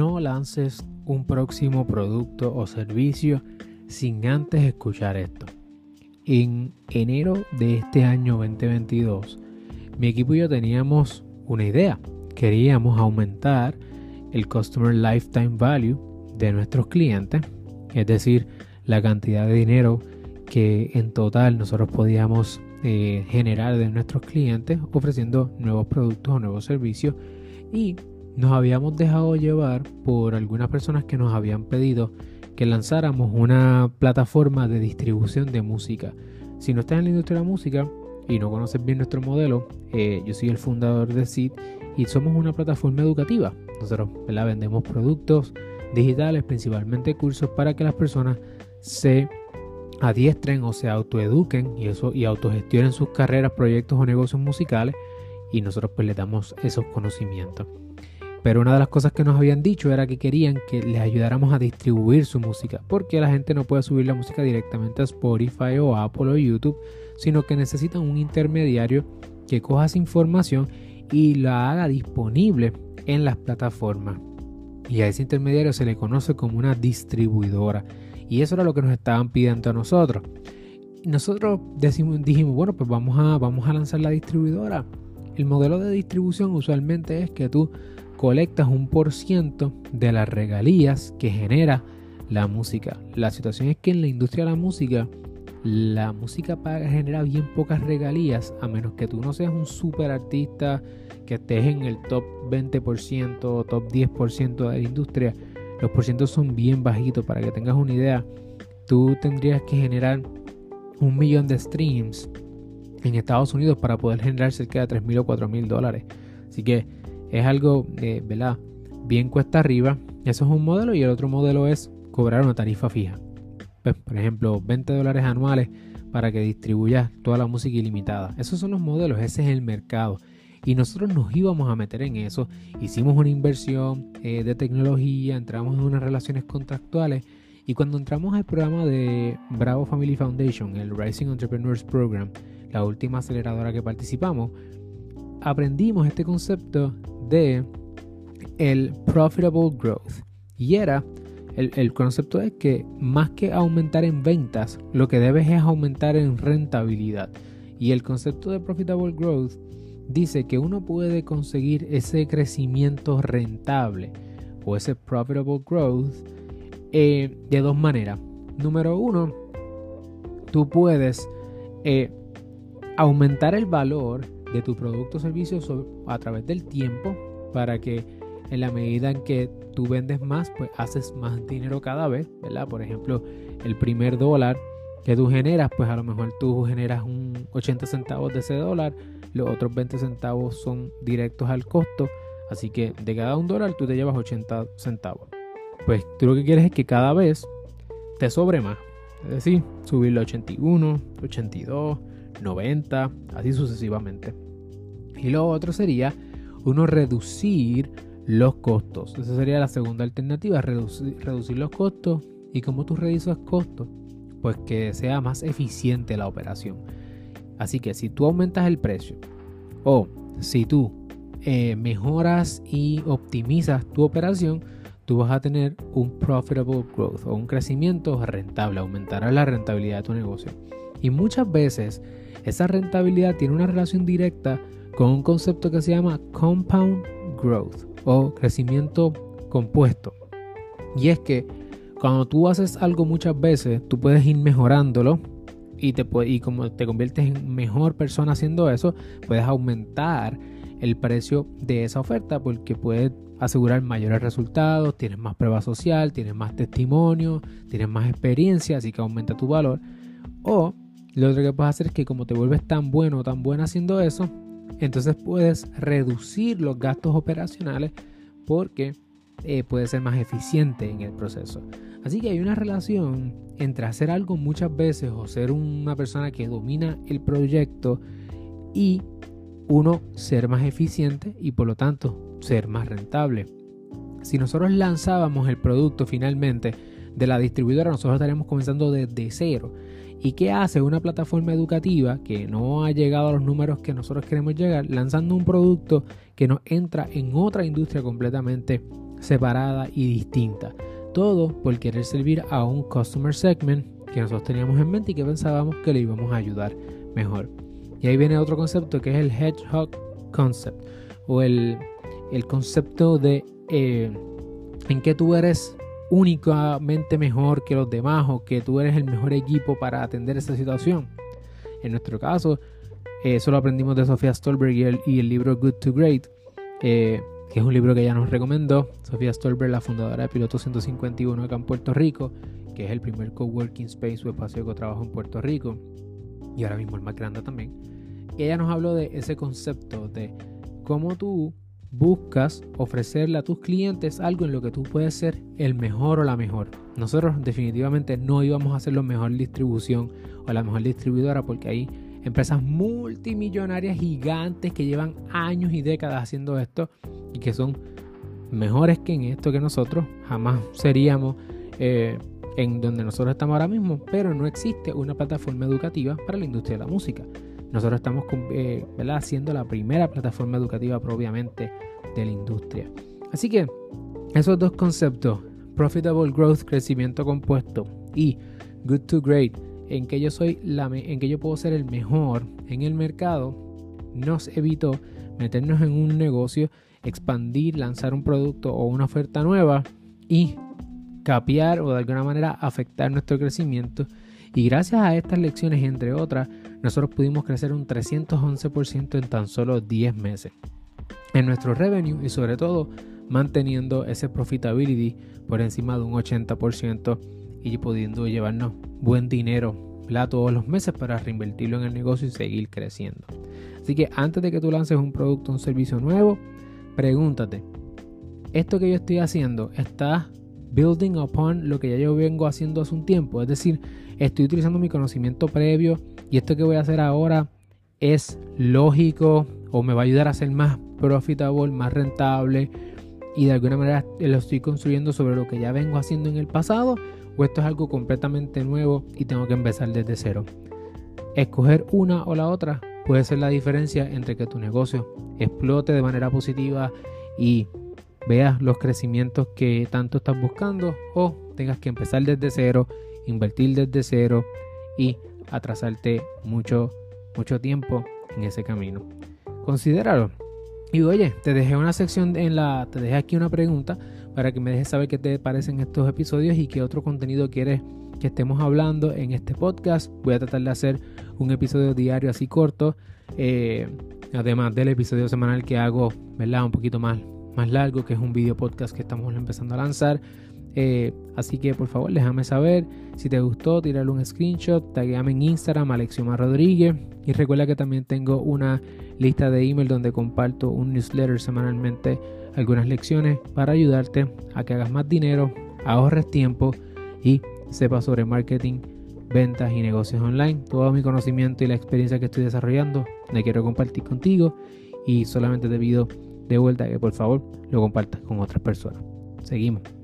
no lances un próximo producto o servicio sin antes escuchar esto. En enero de este año 2022, mi equipo y yo teníamos una idea. Queríamos aumentar el Customer Lifetime Value de nuestros clientes, es decir, la cantidad de dinero que en total nosotros podíamos eh, generar de nuestros clientes ofreciendo nuevos productos o nuevos servicios y nos habíamos dejado llevar por algunas personas que nos habían pedido que lanzáramos una plataforma de distribución de música. Si no estás en la industria de la música y no conoces bien nuestro modelo, eh, yo soy el fundador de SID y somos una plataforma educativa. Nosotros vendemos productos digitales, principalmente cursos, para que las personas se adiestren o se autoeduquen y eso y autogestionen sus carreras, proyectos o negocios musicales y nosotros pues les damos esos conocimientos. Pero una de las cosas que nos habían dicho era que querían que les ayudáramos a distribuir su música, porque la gente no puede subir la música directamente a Spotify o Apple o YouTube, sino que necesitan un intermediario que coja esa información y la haga disponible en las plataformas. Y a ese intermediario se le conoce como una distribuidora. Y eso era lo que nos estaban pidiendo a nosotros. Nosotros decimos, dijimos, bueno, pues vamos a, vamos a lanzar la distribuidora. El modelo de distribución usualmente es que tú colectas un por ciento de las regalías que genera la música. La situación es que en la industria de la música, la música genera bien pocas regalías, a menos que tú no seas un super artista, que estés en el top 20% o top 10% de la industria. Los porcientos son bien bajitos, para que tengas una idea. Tú tendrías que generar un millón de streams en Estados Unidos para poder generar cerca de 3 mil o 4 mil dólares. Así que es algo, eh, ¿verdad? Bien cuesta arriba. Eso es un modelo y el otro modelo es cobrar una tarifa fija. Pues, por ejemplo, 20 dólares anuales para que distribuyas toda la música ilimitada. Esos son los modelos, ese es el mercado. Y nosotros nos íbamos a meter en eso. Hicimos una inversión eh, de tecnología, entramos en unas relaciones contractuales. Y cuando entramos al programa de Bravo Family Foundation, el Rising Entrepreneurs Program, la última aceleradora que participamos, aprendimos este concepto de el profitable growth. Y era, el, concepto es que más que aumentar en ventas, lo que debes es aumentar en rentabilidad. Y el concepto de profitable growth dice que uno puede conseguir ese crecimiento rentable o ese profitable growth eh, de dos maneras. Número uno, tú puedes eh, aumentar el valor de tu producto o servicio a través del tiempo para que en la medida en que tú vendes más, pues haces más dinero cada vez, ¿verdad? Por ejemplo, el primer dólar que tú generas, pues a lo mejor tú generas un 80 centavos de ese dólar, los otros 20 centavos son directos al costo, así que de cada un dólar tú te llevas 80 centavos. Pues tú lo que quieres es que cada vez te sobre más, es decir, subirlo a 81, 82, 90, así sucesivamente. Y lo otro sería uno reducir los costos. Esa sería la segunda alternativa, reducir, los costos. ¿Y como tú reduces costos? Pues que sea más eficiente la operación. Así que si tú aumentas el precio o si tú eh, mejoras y optimizas tu operación, tú vas a tener un profitable growth o un crecimiento rentable, aumentará la rentabilidad de tu negocio. Y muchas veces esa rentabilidad tiene una relación directa con un concepto que se llama compound growth o crecimiento compuesto. Y es que cuando tú haces algo muchas veces, tú puedes ir mejorándolo y, te, y como te conviertes en mejor persona haciendo eso, puedes aumentar el precio de esa oferta porque puedes asegurar mayores resultados, tienes más prueba social, tienes más testimonio, tienes más experiencia, así que aumenta tu valor. O lo otro que puedes hacer es que como te vuelves tan bueno o tan buena haciendo eso, entonces puedes reducir los gastos operacionales porque eh, puedes ser más eficiente en el proceso. Así que hay una relación entre hacer algo muchas veces o ser una persona que domina el proyecto y uno ser más eficiente y por lo tanto ser más rentable. Si nosotros lanzábamos el producto finalmente de la distribuidora, nosotros estaríamos comenzando desde cero ¿Y qué hace una plataforma educativa que no ha llegado a los números que nosotros queremos llegar, lanzando un producto que nos entra en otra industria completamente separada y distinta. Todo por querer servir a un customer segment que nosotros teníamos en mente y que pensábamos que le íbamos a ayudar mejor. Y ahí viene otro concepto que es el hedgehog concept o el, concepto de eh, en que tú eres únicamente mejor que los demás o que tú eres el mejor equipo para atender esa situación. En nuestro caso, eh, eso lo aprendimos de Sofía Stolberg y el, libro Good to Great, eh, que es un libro que ella nos recomendó. Sofía Stolberg, la fundadora de Piloto 151 acá en Puerto Rico, que es el primer coworking space o espacio que trabajo en Puerto Rico y ahora mismo el más grande también. ella nos habló de ese concepto de cómo tú buscas ofrecerle a tus clientes algo en lo que tú puedes ser el mejor o la mejor. Nosotros definitivamente no íbamos a ser la mejor distribución o la mejor distribuidora porque hay empresas multimillonarias gigantes que llevan años y décadas haciendo esto y que son mejores que en esto que nosotros. Jamás seríamos eh, en donde nosotros estamos ahora mismo, pero no existe una plataforma educativa para la industria de la música. Nosotros estamos eh, haciendo la primera plataforma educativa propiamente de la industria. Así que esos dos conceptos, profitable growth, crecimiento compuesto y good to great, en que yo soy puedo ser el mejor en el mercado, nos evitó meternos en un negocio, expandir, lanzar un producto o una oferta nueva y capear o de alguna manera afectar nuestro crecimiento. Y gracias a estas lecciones, entre otras, nosotros pudimos crecer un 311% en tan solo 10 meses en nuestro revenue y sobre todo manteniendo ese profitability por encima de un 80% y pudiendo llevarnos buen dinero todos los meses para reinvertirlo en el negocio y seguir creciendo. Así que antes de que tú lances un producto o un servicio nuevo, pregúntate, ¿esto que yo estoy haciendo está building upon lo que ya yo vengo haciendo hace un tiempo? Es decir, estoy utilizando mi conocimiento previo y esto que voy a hacer ahora es lógico o me va a ayudar a ser más profitable, más rentable y de alguna manera lo estoy construyendo sobre lo que ya vengo haciendo en el pasado o esto es algo completamente nuevo y tengo que empezar desde cero. Escoger una o la otra puede ser la diferencia entre que tu negocio explote de manera positiva y veas los crecimientos que tanto estás buscando o tengas que empezar desde cero, invertir desde cero y atrasarte mucho, mucho tiempo en ese camino. Considéralo. Y oye, te dejé una sección en la, te dejé aquí una pregunta para que me dejes saber qué te parecen estos episodios y qué otro contenido quieres que estemos hablando en este podcast. Voy a tratar de hacer un episodio diario así corto, eh, además del episodio semanal que hago, ¿verdad? Un poquito más, más largo, que es un video podcast que estamos empezando a lanzar. Eh, así que por favor déjame saber si te gustó, tirarle un screenshot, tagueame en Instagram Alexioma Rodríguez y recuerda que también tengo una lista de email donde comparto un newsletter semanalmente, algunas lecciones para ayudarte a que hagas más dinero, ahorres tiempo y sepas sobre marketing, ventas y negocios online. Todo mi conocimiento y la experiencia que estoy desarrollando me quiero compartir contigo y solamente te pido de vuelta que por favor lo compartas con otras personas. Seguimos.